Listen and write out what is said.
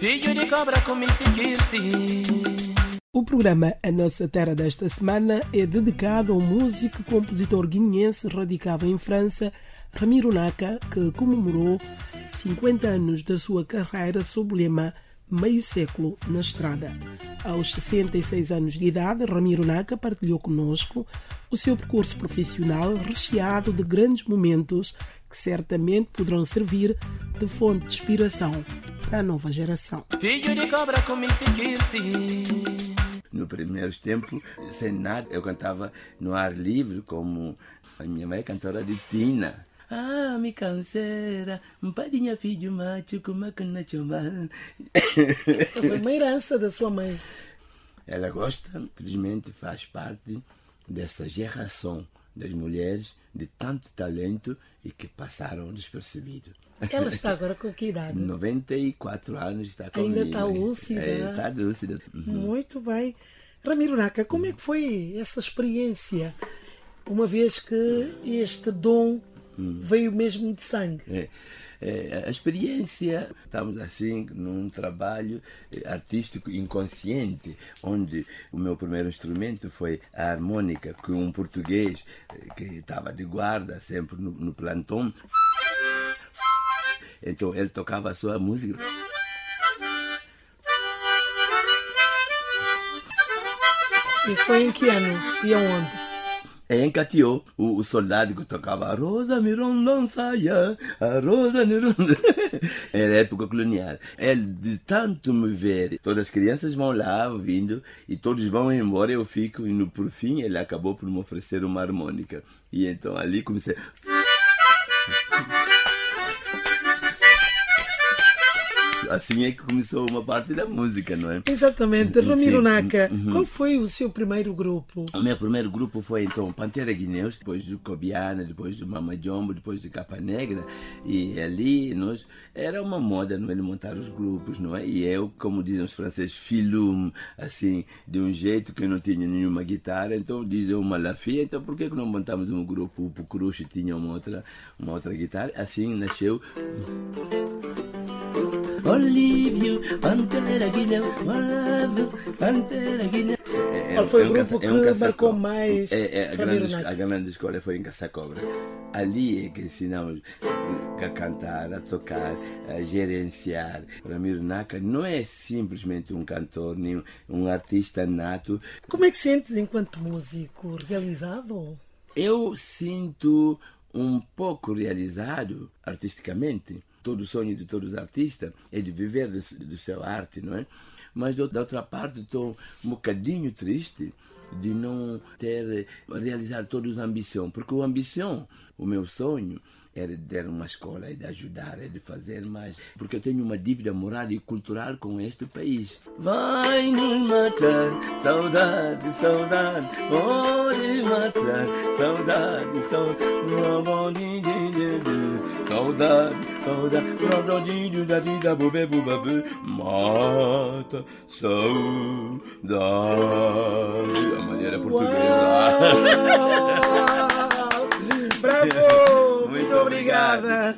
Filho de cobra com O programa A Nossa Terra desta semana é dedicado ao músico e compositor guineense radicado em França, Ramiro Naka, que comemorou 50 anos da sua carreira sob o lema Meio Século na Estrada. Aos 66 anos de idade, Ramiro Naka partilhou conosco o seu percurso profissional recheado de grandes momentos que certamente poderão servir de fonte de inspiração para a nova geração. Filho de cobra com No primeiro tempo, sem nada, eu cantava no ar livre, como a minha mãe é cantora de Tina. Ah, me canseira, um padinha filho macho, como é que não Foi uma herança da sua mãe. Ela gosta, felizmente faz parte dessa geração das mulheres de tanto talento e que passaram despercebido. Ela está agora com que idade? 94 anos está comigo. Ainda está lúcida. É, está lúcida. Uhum. Muito bem. Ramiro Naka, como é que foi essa experiência? Uma vez que este dom uhum. veio mesmo de sangue. É é, a experiência, estamos assim num trabalho eh, artístico inconsciente, onde o meu primeiro instrumento foi a harmônica, que um português eh, que estava de guarda sempre no, no plantão. Então ele tocava a sua música. Isso foi em que ano e aonde? Em Catió, o, o, soldado que tocava a Rosa Miron saia, a Rosa Miron. Era época colonial. Ele, de tanto me ver, todas as crianças vão lá ouvindo e todos vão embora, eu fico, e no, por fim ele acabou por me oferecer uma harmônica. E então ali comecei. Assim é que começou uma parte da música, não é? Exatamente. Ramiro Naka, uhum. qual foi o seu primeiro grupo? O meu primeiro grupo foi então Pantera Guineus, depois do Cobiana, depois do Mama Jombo, depois de Capa Negra. E ali nós era uma moda, não é? Montar os grupos, não é? E eu, como dizem os franceses, filum, assim, de um jeito que eu não tinha nenhuma guitarra, então dizem uma lafia, então por que, não montamos um grupo? O Pucruche tinha uma outra, uma outra guitarra. Assim nasceu. Olívio, Pantera Guilhão, Olívio, Pantera Guilhão. É, Qual foi é o grupo que é um marcou mais? É, é, a, grande, a grande escola foi em Caçacobra. Ali é que ensinamos a cantar, a tocar, a gerenciar. Ramiro Naka não é simplesmente um cantor, nem um artista nato. Como é que sentes enquanto músico realizado? Eu sinto um pouco realizado artisticamente todo o sonho de todos os artistas é de viver do, do seu arte, não é? Mas da outra parte estou um bocadinho triste de não ter realizado todos a ambição, porque a ambição, o meu sonho, era de ter uma escola e de ajudar, e de fazer mais, porque eu tenho uma dívida moral e cultural com este país. Vai nos matar, saudade, saudade, pode matar, saudade, saudade, saudade, saudade, da vida, bubê, bubê, mata, saudade. A maneira portuguesa. Bravo! Muito obrigada!